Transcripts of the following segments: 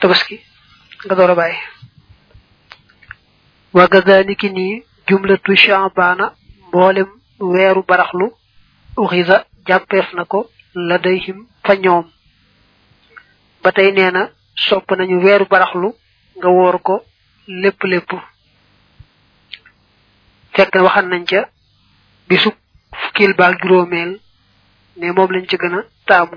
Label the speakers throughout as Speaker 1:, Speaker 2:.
Speaker 1: tabaski nga door a bàyyi wa kadaliki nii jumlatu chaabana mboolem weeru baraxlu uxisa jàppeef na ko la day him fa ñoom ba tey nee na sopp nañu weeru baraxlu nga woor ko lépp lépp fekk na waxan nañ ca bisub fukkil baal juróomeel ne moom lañ ci gën a taamu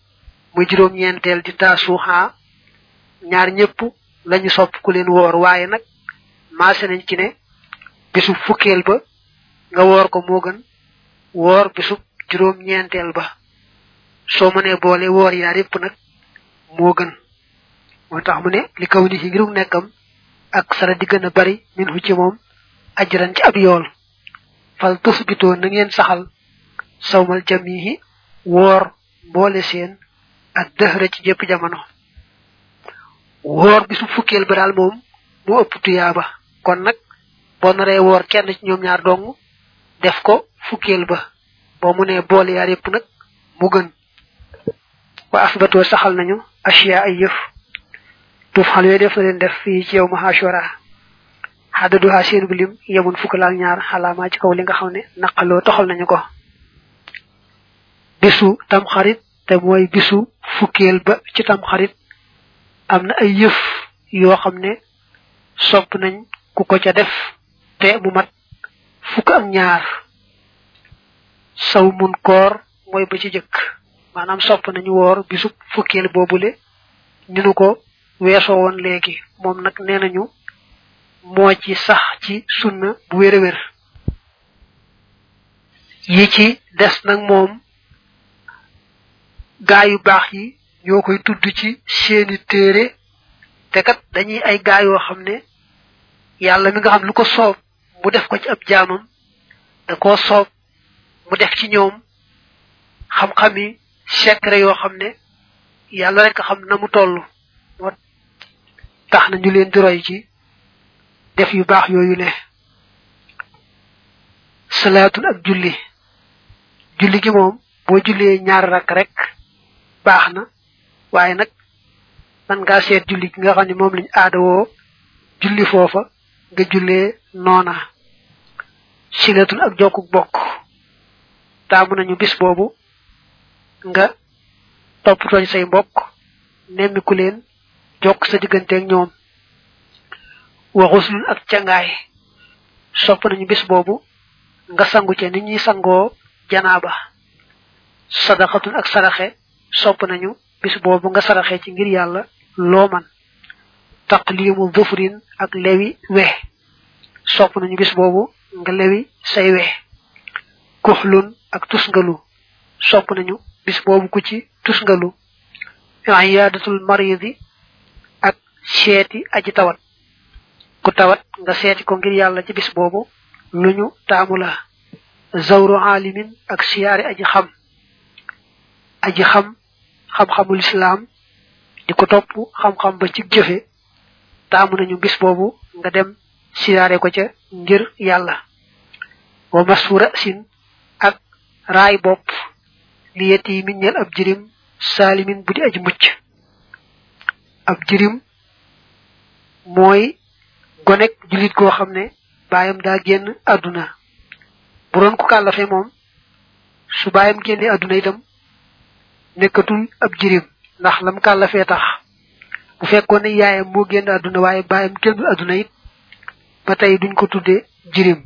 Speaker 1: muy juróom ñeenteel di taasuuxaa ñaar ñëpp lañu sopp ku leen woor waaye nag maase nañ ci ne bisu fukkeel ba nga woor ko moo gën woor bisu juróom ñeenteel ba soo mënee boole woor yaar yëpp nag moo gën moo tax mu ne li kaw ni ci ngirug nekkam ak sara di gën a bari min hu ci moom ajran ci ab yool fal tusbitoo na ngeen saxal sawmal jamihi woor mboole seen ak dëxëra ci jëpp jamono woor bisu fukkeel ba daal moom mu ëpp tuyaaba kon nag boo naree woor kenn ci ñoom ñaar dong def ko fukkeel ba boo mu nee boole yaar yëpp nag mu gën wa asbatoo saxal nañu asiya ay yëf tuuf xal yooyu def na leen def fii ci yow ma xaasora xadaduha seen bu lim yemun fukk laal ñaar xalaamaa ci kaw li nga xam ne naqaloo toxal nañu ko bisu tamxarit te mooy bisu fukkeel ba ci tamxarit am na ay yëf yoo xam ne sopp nañ ku ko ca def te mu mat fukk ak ñaar saw mun koor mooy ba ci jëkk maanaam sopp nañu woor bisu fukkeel boobule ni nu ko weesoo woon léegi moom nag nee nañu moo ci sax ci sunna bu wér a wér yi ci des nag moom gaa yu baax yi ñoo koy tudd ci seeni téere te kat dañuy ay gaa yoo xam ne yàlla mi nga xam lu ko soob mu def ko ci ab jaamam da koo soob mu def ci ñoom xam-xami secret yoo xam ne yàlla rek xam na mu toll moo tax na ñu leen di roy ci def yu baax yooyu le salaatun ak julli julli gi moom boo jullee ñaar rakk rek baax na waaye nag man ngaa seet julli gi nga xam ne moom lañ aadawoo julli foofa nga jullee noona silatun ak jokkuk bokk taamu nañu bis boobu nga toppatoo say mbokk nemmiku leen jokk sa digganteeg ñoom wa xuslun ak cangaay sopp nañu bis boobu nga sangu ca ni ñuy sangoo janaaba sadaqatun ak saraxe sopp nañu bis boobu nga saraxe ci ngir yàlla loo man taqlimu dufrin ak lewi we sopp nañu bis boobu nga lewi say we kuxlun ak tusngalu sopp nañu bis boobu ku ci tusngalu iyaadatul maridi ak seeti aji tawat ku tawat nga seeti ko ngir yàlla ci bis boobu lu ñu taamu la zawru aalimin ak siyaari aji xam aji xam xam-xamul islaam di ko topp xam-xam ba ci jëfe taamu nañu bis boobu nga dem siyaare ko ca ngir yàlla wa masfu rasin ak raay bopp li yet yi min ñeel ab jirim saalimin bu di aji mucc ab jirim mooy gonek julit goo xam ne baayam daa génn àdduna bu doon ku kàllafe moom su baayam génnee àdduna itam nekkatul ab jirim ndax lam kàllafee tax bu fekkoon ne yaayam moo génn àdduna waaye baayam génn àdduna it ba tey duñ ko tudde jirim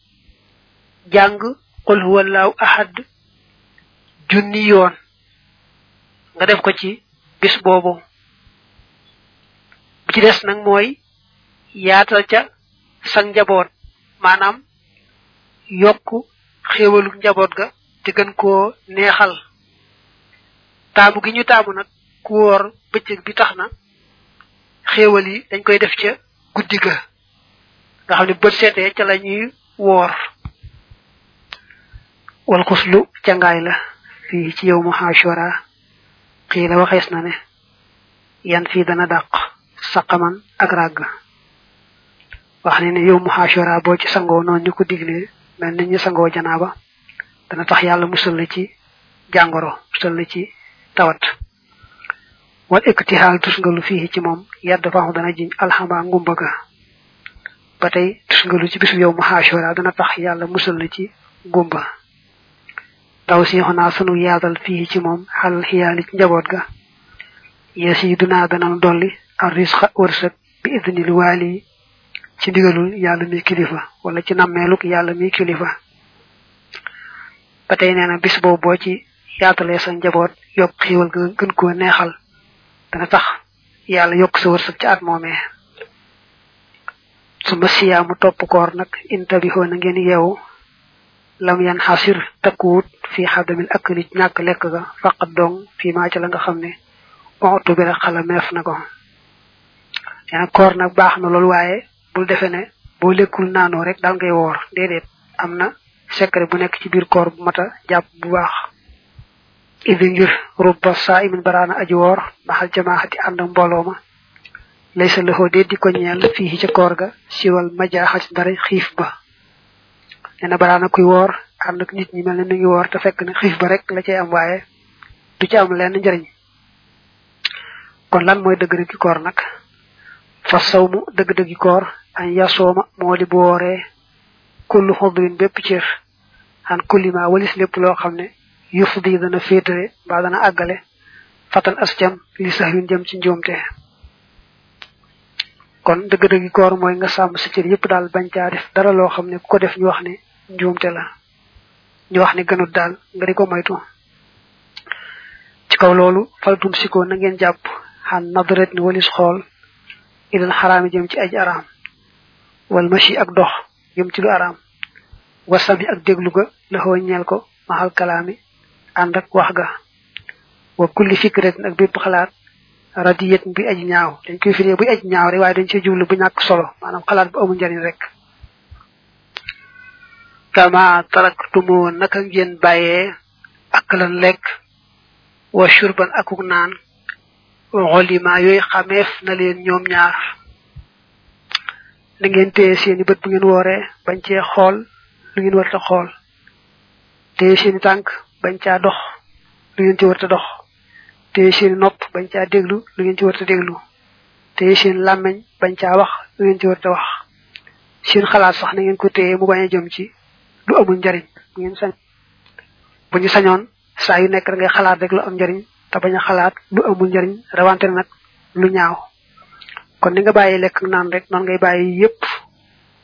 Speaker 1: jàng qul huwallahu ahad junni yoon nga def ko ci bis boobu bi ci des nag mooy yaatal ca sang njaboot maanaam yokk xéewalu njaboot ga te gën koo neexal taamu gi ñu taamu nag ku wóor bëccëg bi tax na xéewal yi dañ koy def ca guddi ga nga xam ne bët seetee ca la ñuy woor wal xuslu cangaay la fii ci yow mu xaashora xii la waxees na ne yan fii dana dàq saqaman ak ràgg wax ne ne yow mu xaashora boo ci sangoo noonu ñu ko diglee mel ni ñu sangoo janaaba dana tax yàlla musal la ci jàngoro musal la ci tawat wal iktixaal tusngalu fii ci moom yàdd faaxu dana jiñ alxamaa ngumba ga ba tey tusngalu ci bisu yow mu xaasora dana tax yàlla musal la ci ngumba taw si xonaa sunu yaatal fii ci moom xalal xiyaali ci njaboot ga yees yi dunaa dana dolli ar risqa wërsëg bi idnil waali ci ndigalul yàlla mi kilifa wala ci nammeeluk yàlla mi kilifa ba tey nee na bis boobu boo ci yaatalee sa njaboot yokk xiiwal nga gën koo neexal dana tax yàlla yokk sa wërsëg ci at moomee su ma siyaamu topp koor nag inta bi xoon a ngeen yeewu lam yan xasir takkuwut fii xadamil ak li ñàkk lekk ga faqat dong fii maa ci la nga xam ne ontu bi rek xala meef na ko yaa koor nag baax na loolu waaye bul defee ne boo lekkul naanoo rek daal ngay woor déedéet am na secret bu nekk ci biir koor bu mata jàpp bu baax idi ngir rubba saa imin baraana aji woor maxal jamaaxati ànd ak mbooloo ma lay sa loxoo dee di ko ñeel fii ca koor ga siwal majaaxati dara xiif ba nee na baraana kuy woor ànd ak nit ñi mel ne mi ngi woor te fekk ne xiif ba rek la cay am waaye du ci am lenn njëriñ kon lan mooy dëgg-dëgg gi koor nag fa sawmu dëgg-dëgg gi koor an yasooma moo di bu wooree kullu xodrin bépp cër an kullima walis lépp loo xam ne yëfu di dana féetale mbaa dana àggale fatan as jam li sax yun jëm ci njuumte kon dëgg-dëgg gi koor mooy nga sàmm sa cër yëpp daal bañ caa def dara loo xam ne ku ko def ñu wax ne njuumte la ñu wax ne gënut daal nga di ko moytu ci kaw loolu faltum sikoo na ngeen jàpp xan nadret ni walis xool ilal xaraami jëm ci aj araam wal machi ak dox jëm ci lu araam wasami ak déglu ga la xoo ñeel ko maxal kalaami ànd ak wax ga wa kulli fikratin ak bépp xalaat radiyet bi aj ñaaw dañ koy firee buy aj ñaaw rek waaye dañ ci jublu bu ñàkk solo maanaam xalaat bu amul njariñ rek kama taraktumoo naka ngeen bàyyee ak lan lekk wa shurban akuk naan xolima yooyu xameef na leen ñoom ñaar na ngeen téye seeni bët bu ngeen wooree bañ cee xool lu ngeen war ta xool téye seeni tànk bañ caa dox lu ngeen ci war ta dox téye seeni nopp bañ caa déglu lu ngeen ci war ta déglu téye seen làmmeñ bañ caa wax lu ngeen ci war ta wax seen xalaat sax na ngeen ko téye mu bañ a jëm ci lu amul njariñ bu ngeen sañ bu ñu sañoon saa yu nekk da ngay xalaat rek lu am njariñ te bañ a xalaat lu amul njariñ rawante nag lu ñaaw kon ni nga bàyyi lekk naan rek noonu ngay bàyyi yépp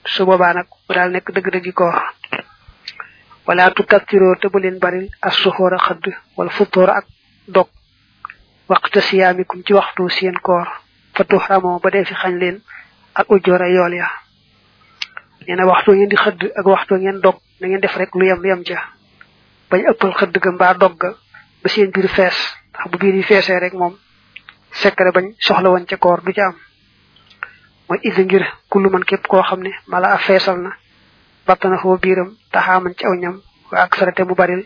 Speaker 1: su boobaa nag bu daal nekk dëgg-dëggi koor wala tu kattiroo te bu leen baril as suxoor a xadd wala futtoor ak dog waqta siyaamikum ci waxtu seen koor fa tuxramoo ba dee fi xañ leen al ujjora yool ya nee na waxtu ngeen di xëdd ak waxtu ngeen dog na ngeen def rek lu yem lu yem ca bañ ëppal xëdd ga mbaa dog ga ba seen biir fees ndax bu biir yi feesee rek moom sekkare bañ soxla woon ca koor du ca am mooy id ngir kullu man képp koo xam ne mala a feesal na battana foo biiram taxaaman ci aw ñam waa ak sarate mu baril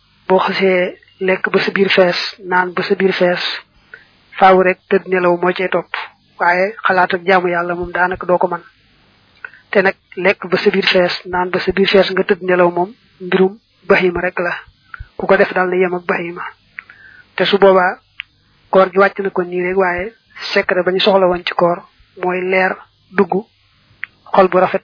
Speaker 1: boo xasee lekk ba sa biir fees naan ba sa biir fees faaw rek tëdd nelaw moo cay topp waaye xalaat ak jaamu yàlla moom daanaka doo ko man te nag lekk ba sa biir fees naan ba sa biir fees nga tëdd nelaw moom mbirum bahima rek la ku ko def daal na yem ak bahima te su boobaa koor gi wàcc na ko nii rek waaye secret ba ñu soxla woon ci koor mooy leer dugg xol bu rafet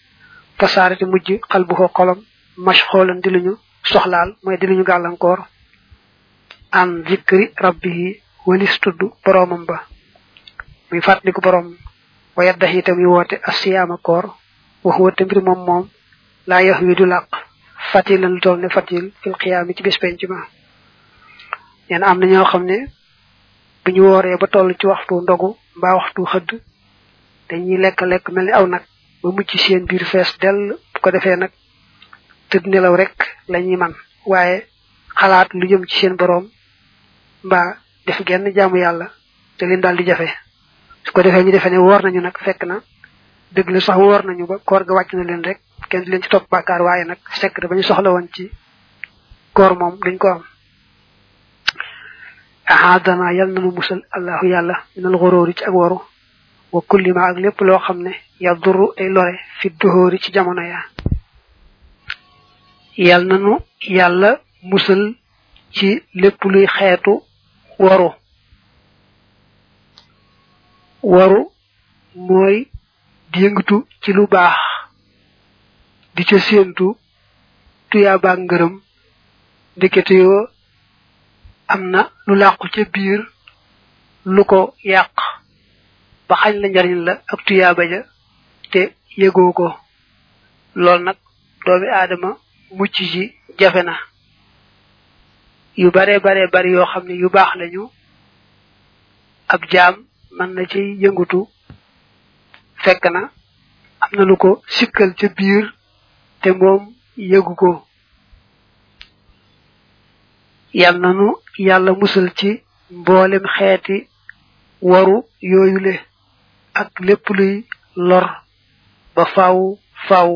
Speaker 1: fasaarati mujj xal bu ko xolam mash xoolan di luñu soxlaal mooy di luñu gàllankoor an zikri rabbihi walis tudd boroomam ba muy fàttaliku boroom wa yaddax itam yi woote asiyaama koor wax woote mbir moom moom laa yax wi du làq fatil lan lu toll ne fatil fil xiyaami ci bis penc ma ñeen am na ñoo xam ne bu ñu wooree ba toll ci waxtu ndogu mbaa waxtu xëdd dañuy lekk lekk mel ni aw nag ba mujj seen biir fees dell bu ko defee nag tëdd nelaw rek lañuy man waaye xalaat lu jëm ci seen boroom mbaa def genn jaamu yàlla te leen daal di jafe su ko defee ñu defee ne woor nañu nag fekk na dëgg la sax woor nañu ba koor ga wàcc na leen rek kenn di leen ci topp bàkkaar waaye nag sekk ba ñu soxla woon ci koor moom duñ ko am ahadana yal na mu musal allahu yàlla minal xoroori ci ak waru wa kulli ma ak lépp loo xam ne yaduru day lore fi duhóori ci jamono ya yal nanu yàlla musal ci lépp luy xeetu waru waru mooy di yëngatu ci lu baax di ca séentu tuyaa baag ngërëm ndekete yoo am na lu làqu ca biir lu ko yàq ba xañ la njariñ la ak tuyaaba ja te yëgoo ko loolu nag doomi aadama mucc ji jafe na yu bare bare bari yoo xam ne yu baax lañu ab jaam mën na ci yëngutu fekk na am na lu ko sikkal ca biir te moom yëgu ko yal nanu yàlla musal ci mboolem xeeti waru yooyule ak lépp luy lor ba faaw faaw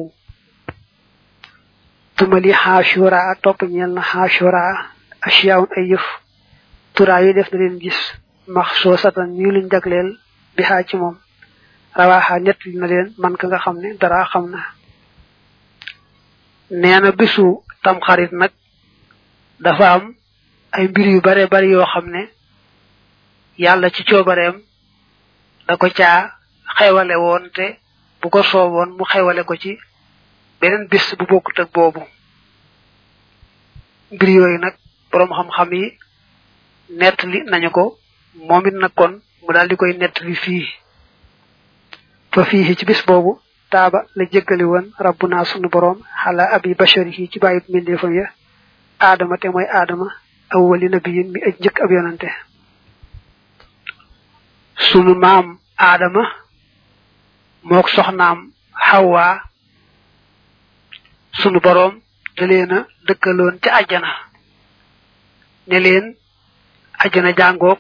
Speaker 1: tumali xaashura topp ñeel na xaashura ashiyaawun ay yëf turaa yi def na leen gis max soo satan ñu luñ jagleel bi xaa ci moom rawaaxa nett li na leen man ka nga xam ne dara xam na nee na bisu tamxarit nag dafa am ay mbir yu bare bari yoo xam ne yàlla ci coobareem da ko caa xewale woon te bu ko sooboon mu xewale ko ci beneen bis bu bokkut ak boobu mbir yooyu nag boroom xam-xam yi nettali nañu ko moom it nag kon mu daal di koy nettali fii fa fii ci bis boobu taaba la jéggale woon rabbuna sunu boroom xala abi bashari yi ci bàyyib mbindeefam ya aadama te mooy aadama awwali nabiyin mi aj njëkk ab yonante sunu maam aadama mook soxnaam xawaa sunu boroom da leen a dëkkaloon ca àjjana ne leen ajjana jàngoog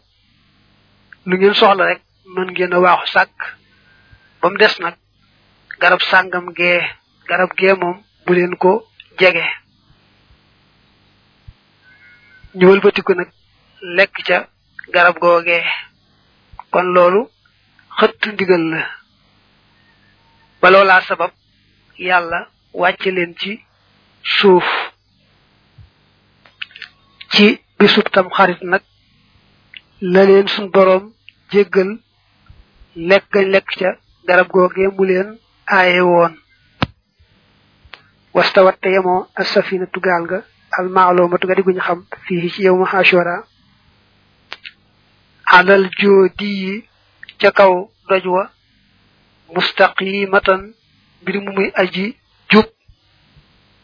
Speaker 1: lu ngeen soxla rek mën ngeen a waaxu sàkk ba mu des nag garab sàngam gee garab gee moom bu leen ko jege ñu wëlbatiku nag lekk ca garab googee kon loolu xëtt ndigal la ba loolaa sabab yàlla wàcce leen ci suuf ci bisub tam xarit nag la leen suñ boroom jéggal lekk gañ lekk ca garab googee mu leen aaye woon wastawat te yemoo asafina tugaal nga almaaloo tuga di guñ xam fii ci yow ma xaashora alal joodi yi ca kaw doj wa mustaqimatan mbir mu muy aji jub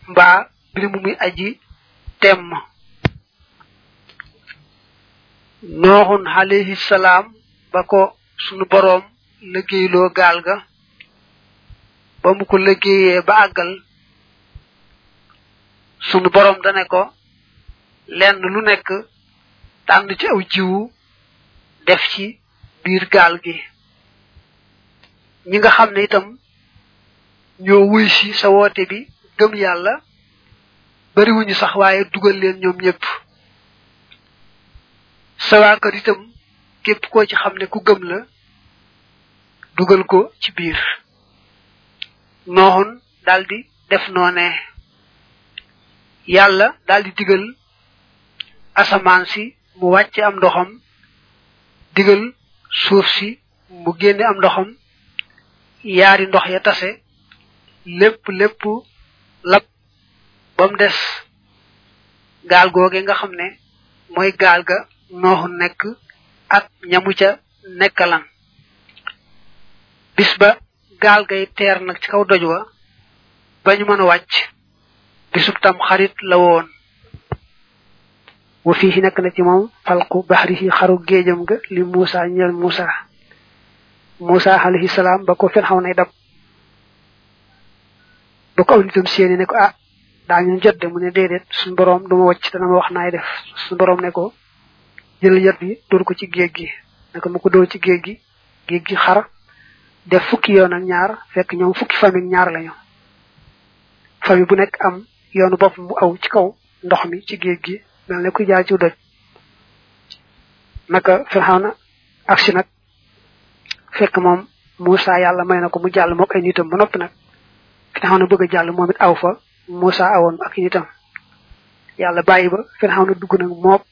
Speaker 1: mbaa mbir mu muy aji temm nooxun alayhi salaam ba ko sunu boroom liggéeyloo gaal ga ba mu ko liggéeyee ba àggal sunu boroom dane ko lenn lu nekk tànn ci aw jiwu def ci biir gaal gi ñi nga xam ne itam ñoo wuy si sa woote bi gëm yàlla bariwuñu sax waaye dugal leen ñoom ñëpp sa waa kër itam képp koo ci xam ne ku gëm la dugal ko ci biir nooxun daldi def noone yàlla daldi digal asamaan si mu wàcce am ndoxam digal suuf si mu génne am ndoxam yaari ndox ya tase lépp lépp lab ba mu des gaal googe nga xam ne mooy gaal ga nooxu nekk ak ñamu ca nekkalan bis ba gaal gay teer nag ci kaw doj wa ba ñu mën a wàcc bisub tam xarit la woon wa fii nekk na ci moom falqu baxrihi xaru géejam ga li Muusa ñeel Muusa Muusa alayhi salaam ba ko fen xaw nay dab ba ko aw nitam séeni ne ko ah daa ñu jot de mu ne déedéet suñu boroom du ma wàcc dana ma wax naay def suñu boroom ne ko jël yat bi dóor ko ci géej gi ne ko mu ko dóor ci géej gi géej gi xar def fukki yoon ak ñaar fekk ñoom fukki famille ñaar lañu famille bu nekk am yoonu bopp mu aw ci kaw ndox mi ci géej gi mel ne ku jaar ci doj naka Firawna agsi nag fekk moom Moussa yàlla may na ko mu jàll mook ay nitam ba noppi nag Firawna bëgg a jàll moom it aw fa Moussa awoon ak i nitam yàlla bàyyi ba Firawna dugg nag mook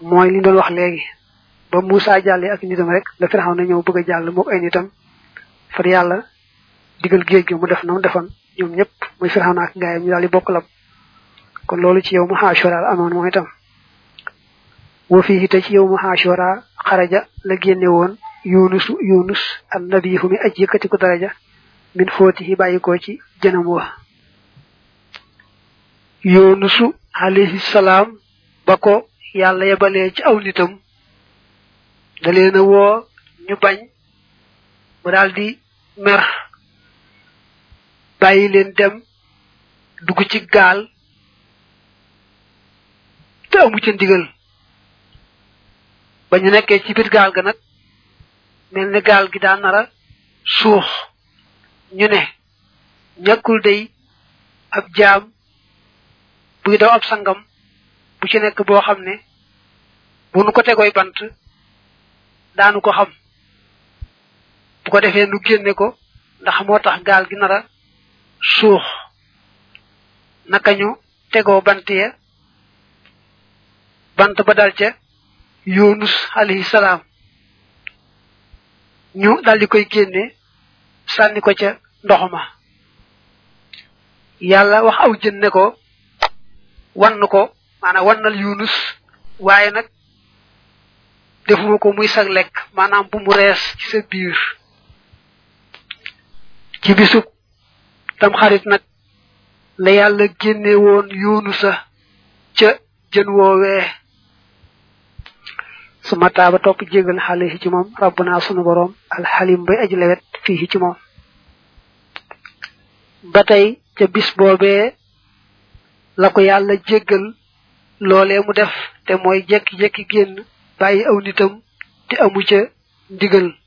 Speaker 1: mooy li doon wax léegi ba Moussa jàllee ak nitam rek la Firaw na ñëw bëgg a jàll mook ay nitam far yàlla digal géej gi mu def na mu defoon ñoom ñëpp muy Firaw na ak gaayam ñu daal di bokk lab kon loolu ci yow mu Ashura la amoon mooy itam wa fii te ci yow mu Ashura xaraja la génne woon yunusu yunus an nabihu mi aj yëkkati ko daraja min footihi bàyyi ko ci jënam wa yunusu alayhi salaam ba ko yàlla yebalee ci aw nitam da leen a woo ñu bañ mu daal di mer bàyyi leen dem dugg ci gaal te amu ca ndigal ba ñu nekkee ci biir gaal ga nag mel ne gaal gi daa nara suux ñu ne ñàkkul day ab jaam buy daw ab sangam bu ci nekk boo xam ne bu nu ko tegooy bant daanu ko xam bu ko defee nu génne ko ndax moo tax gaal gi nar a suux naka ñu tegoo bant ya bant ba dal ca yunus alayhi salaam ñu daldi koy génne sànni ko ca ndoxuma yàlla wax aw jën ne ko wann ko maanaam wannal yunus waaye nag defuma ko muy sag lekk maanaam bu mu rees ci sa biir ci bisub tam xarit nag la yàlla génne woon yoonu sa ca jën woowee su ma taaba topp jégal xale yi ci moom rabbuna sunu boroom alxalim bay aji lewet fii ci moom ba tey ca bis boobee la ko yàlla jéggal loolee mu def te mooy jekki-jekki génn bàyyi aw nitam te amu ca ndigal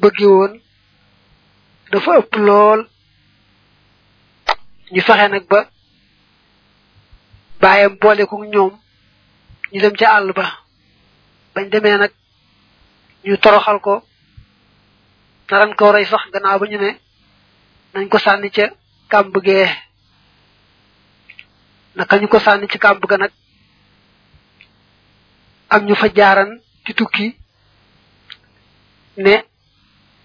Speaker 1: bëgge woon dafa ëpp lool ñu fexe nag ba baayam boole ko ñoom ñu dem ca àll ba bañ demee nag ñu toroxal ko naran ko rey sax gannaaw ba ñu ne nañ ko sànni ca kàmb gee naka ñu ko sànni ci kàmb ga nag am ñu fa jaaran di tukki ne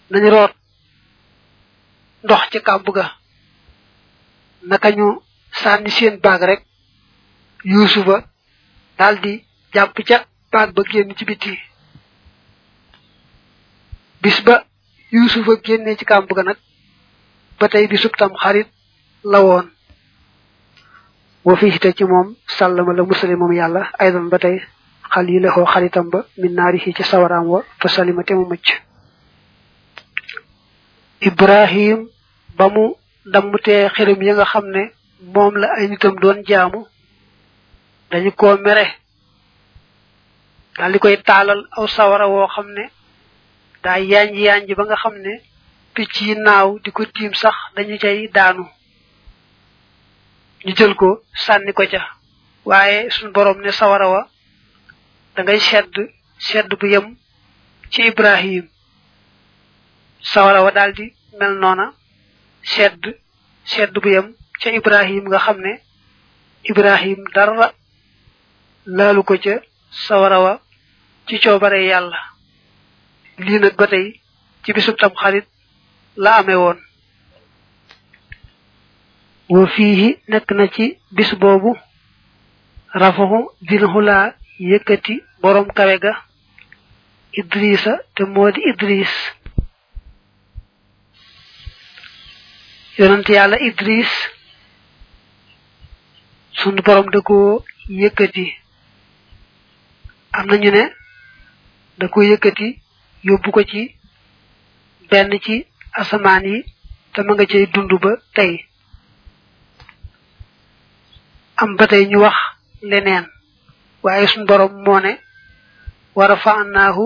Speaker 1: nañu root ndox ci kàmb ga naka ñu sànni seen baag rek yuusufa daldi jàpp ca baag ba génn ci biti bis ba yuusufa génnee ci kàmb ga nag ba tey bi subtam xarit la woon wa fii te ci moom sàllama la musale moom yàlla aydan ba tey xal yi lexoo xaritam ba min naari ci sawaraam wa fa salima te mu mëcc ibrahim ba mu dammutee xërëm ya nga xam ne moom la ay nitam doon jaamu dañu ko mere daal di koy taalal aw sawara woo xam ne daa yanj yanj ba nga xam ne picc yi naaw di ko tiim sax dañu cay daanu ñu jël ko sànni ko ca waaye suñ borom ne sawara wa da ngay sedd sedd bu yem ci ibrahim sawara wa daal di mel noona sedd sedd bu yem ca ibrahim nga xam ne ibrahim dara laalu ko ca sawara wa ci coobare yàlla lii nag ba tey ci bisub tam xarit la amee woon wa fiihi nekk na ci bis boobu rafaxu dil xulaa yëkkati boroom kawe ga idrisa te moo di idris yonent yàlla idris sunu borom da ko yëkkati am nañu ne da ko yëkkati yóbbu ko ci benn ci asamaan yi te ma nga cay dund ba tey am ba tey ñu wax leneen waaye suñ borom moo ne wa rafa'naahu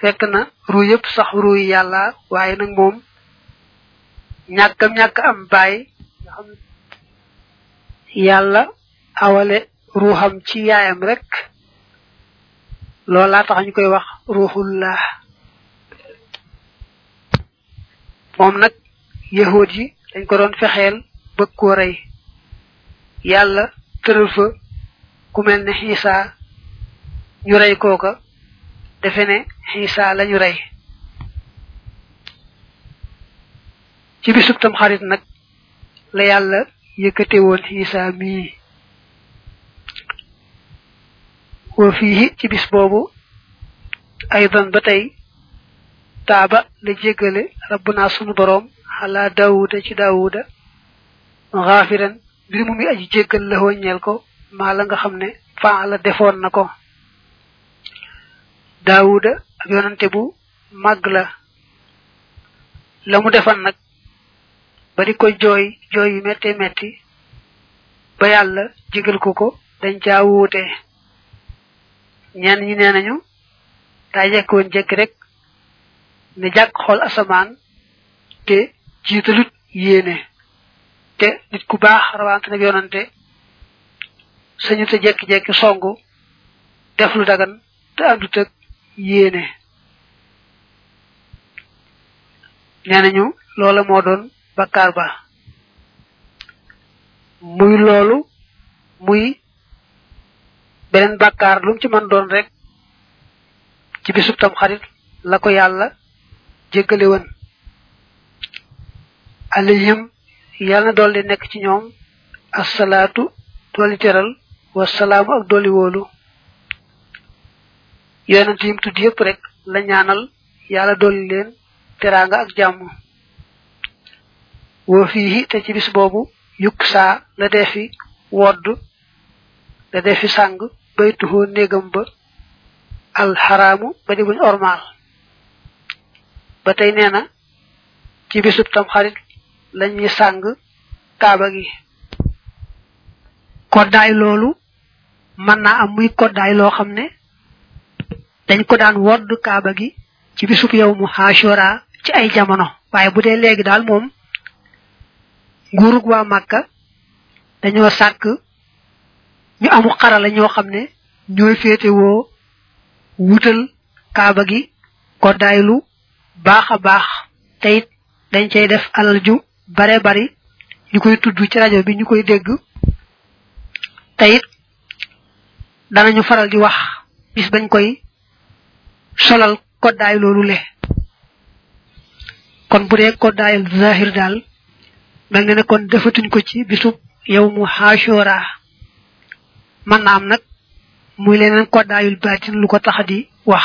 Speaker 1: fekk na ruu yëpp sax ruu yi yàlla waaye nag moom ñàkkam ñàkk am baay nga xam yàlla awale ruuxam ci yaayam rek loolaa tax ñu koy wax ruuxullah moom nag yahud yi dañ ko doon fexeel bëgg koo rey yàlla tëral fa ku mel ne xiisaa ñu rey kooka defe ne xiisaa la ñu rey ci bisub tam xarit nag la yàlla yëkkate woon Isa mii wa fii ci bis boobu aydan ba tey taaba la jéggale rabbuna sunu boroom xalaa daawuda ci daawuda xaafiran mbir mu muy aji jéggal la ñeel ko maa la nga xam ne faa la defoon na ko daawuda ak yonante bu màgg la la mu defan nag ba di ko jooy jooy yu méttee métti ba yàlla jégal ko ko dañ caa wuute ñenn ñi nee nañu daa jekk woon jekk rek ne jàkk xool asamaan te jiitalut yéene te nit ku baax rawante nag yonante sañu te jekki-jekki songu def lu dagan te àndut ak yéene nee nañu loola moo doon bakkaar ba muy loolu muy beneen bakkaar lu mu ci mën doon rek ci bisub tam xarit la ko yàlla jéggale woon alayhim yàlla na dool di nekk ci ñoom assalaatu dooli teral wasalaamu ak dooli wóolu yonent yim tudd yépp rek la ñaanal yàlla dooli leen teraanga ak jàmm woo fii te ci bis boobu yukk saa la defi wodd la defi sàng baytuhoo néegam ba alxaraamu ba di buñ ormaal ba tey nee na ci bisub tam xarit lañuy sàng kaaba gi koddaay loolu mën naa am muy koddaay loo xam ne dañ ko daan wodd kaaba gi ci bisub yow mu xaasora ci ay jamono waaye bu dee léegi daal moom nguurug waa màkka dañoo sàkk ñu amu xarala ñoo xam ne ñooy féetewoo wutal kaaba gi koddaay lu baax a baax te it dañ cey def alal ju bare bari ñu koy tudd ci rajo bi ñu koy dégg te it danañu faral di wax bis bañ koy solal koddaay loolu le kon bu dee koddaayal zahir daal mel na ne kon defatuñ ko ci bisub yow mu xaasooraa mën na am nag muy leneen koddaayul baatin lu ko tax di wax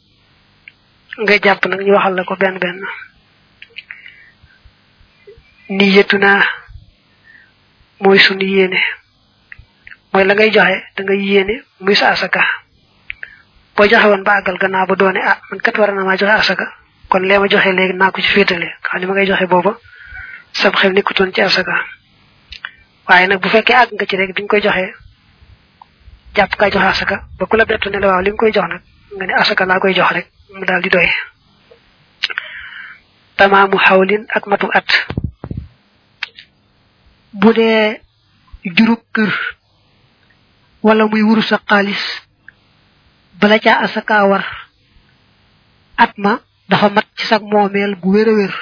Speaker 1: ngay jàpp nag ñu waxal la ko benn benn niyatu naa mooy sunu yéene mooy la ngay joxe da nga yéene muy sa asaka boo joxe woon ba àggal gannaaw ba doone ah man kat war na maa joxe asaka kon lee ma joxe léegi naa ko ci féetale xam ne ma ngay joxe booba sab xel nekkutoon ci asaka waaye nag bu fekkee àgg nga ci rek bi nga koy joxee jàpp kaa joxe asaka ba ku la bettu ne la waaw li nga koy jox nag nga ne asaka laa koy jox rek mu daal di doy tamaamu xawlin ak matu at bu dee jurub kër wala muy wuru sa xaalis bala caa asaka war at ma dafa mat ci sag moomeel bu wér a wér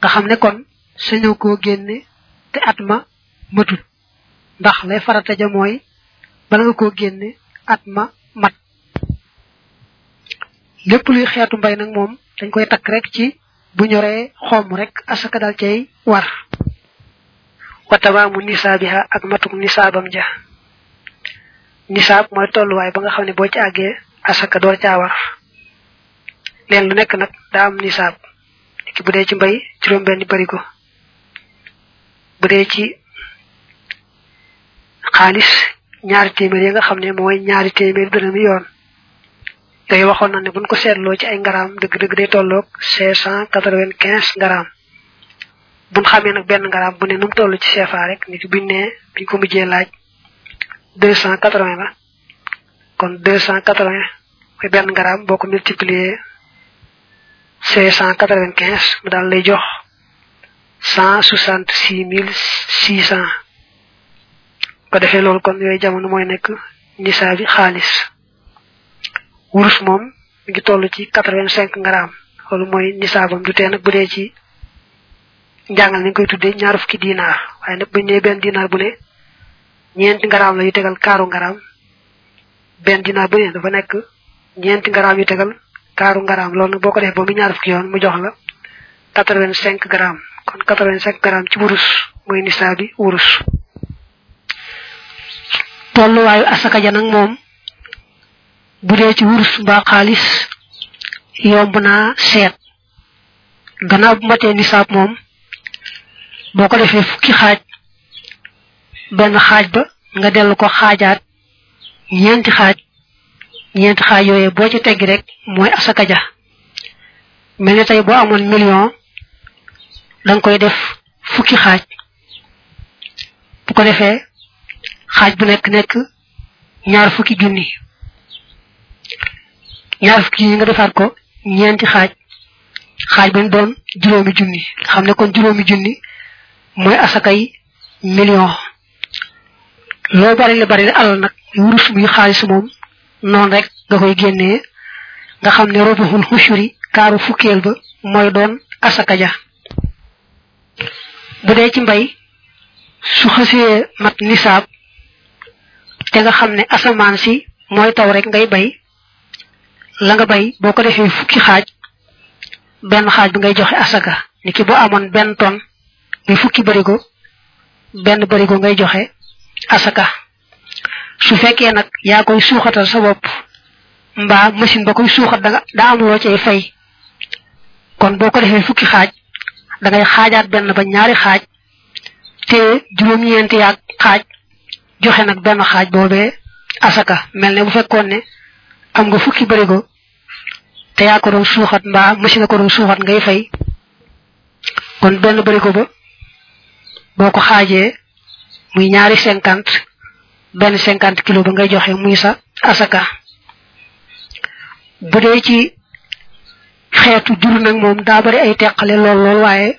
Speaker 1: nga xam ne kon sañoo koo génne te at ma matut ndax lay farata ja mooy bala nga koo génne at ma mat lépp luy xeetu mbay nag moom dañ koy takk rek ci bu ñoree xomm rek asaka dal cay war wa tamaamu nisaabiha ak matuk nisaabam ja nisaab mooy tolluwaay ba nga xam ne boo ci àggee asaka door caa war leen lu nekk nag daa am nisaab ki bu dee ci mbay juróom benn barigo bu dee ci xaalis ñaari téeméer yi nga xam ne mooy ñaari téeméer dërëmi yoon tey waxoon na ne buñ ko seetloo ci ay ngaraam dëgg-dëgg day tolloog cinq cent quatre-vingt-quinze ngaraam buñ xamee nag benn ngaraam bu ne nu mu toll ci CFA rek nit buñ ne biñ ko mujjee laaj deux cent quatre-vingts la kon deux cent quatre-vingts mooy benn ngaraam boo ko multiplier cinq cent quatre-vingt-quinze mu daal lay jox cent soixante six mille six cent ko defee loolu kon yooyu jamono mooy nekk nisaa bi xaalis wurus moom mi ngi toll ci quatre vingt cinq grammes loolu mooy nisaabam du tee nag bu dee ci njàngal ni ñu koy tuddee ñaar fukki dinaar waaye nag bu ñu nee benn dinaar bu ne ñeenti grammes la yu tegal kaaru grammes benn dinaar bu ne dafa nekk ñeenti garaam yu tegal kaaru garaam loolu nag boo ko def ba mu ñaar fukki yoon mu jox la quatre vingt cinq grammes kon quatre vingt cinq grammes ci wurus mooy nisaa bi wurus tolluwaayu asaka ja nag moom bu dee ci wurus mbaa xaalis yomb naa seet gannaaw bu matee nisaab moom boo ko defee fukki xaaj benn xaaj ba nga dellu ko xaajaat ñeenti xaaj ñeenti xaaj yooyu boo ci tegg rek mooy asaka ja mel ne tey boo amoon million danga koy def fukki xaaj bu ko defee xaaj bu nekk nekk ñaar fukki junni ñaar fukki junni nga defaat ko ñeenti xaaj xaaj ba mu doon juróomi junni xam ne kon juróomi junni mooy asakay million loo bari la bari la alal nag wurus muy xaalis moom noonu rek nga koy génnee nga xam ne robuxul xushuri kaaru fukkeel ba mooy doon asaka ja bu dee ci mbay su xësee mat nisaab te nga xam ne asamaan si mooy taw rek ngay bay la nga bay boo ko defee fukki xaaj benn xaaj bi ngay joxe asaka ni ki boo amoon benn ton muy fukki barigo benn barigo ngay joxe asaka su fekkee nag yaa koy suuxatal sa bopp mbaa machine ba koy suuxat da nga daa am loo cay fay kon boo ko defee fukki xaaj da ngay xaajaat benn ba ñaari xaaj téye juróom-ñeenti yaag xaaj joxe nag benn xaaj boobee asaka mel ne bu fekkoon ne am nga fukki bërigo te yaa ko doon suuxat mbaa machine a ko doon suuxat ngay fay kon benn bërigo ba boo ko xaajee muy ñaari cinquante benn cinquante kilo ba ngay joxe muy sa asaka bu dee ci xeetu jur nag moom daa bari ay teqale lool lool waaye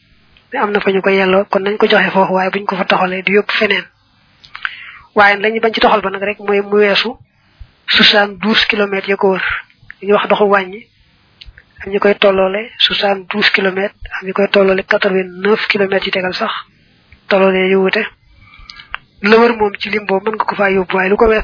Speaker 1: te am na fa ñu ko yelloo kon nañ ko joxe foofu waaye buñ ko fa toxalee di yóbbu feneen waaye lañu bañ ci toxal ba nag rek mooy mu weesu soixante douze kilomètres ya ko wër li ñuy wax doxu wàññi am ñu koy tolloole soixante douze kilomètres am ñu koy tolloole quatre vingt neuf kilomètres yi tegal sax tolloole yu wute la wër moom ci lim boobu mën nga ko faa yóbbu waaye lu ko wees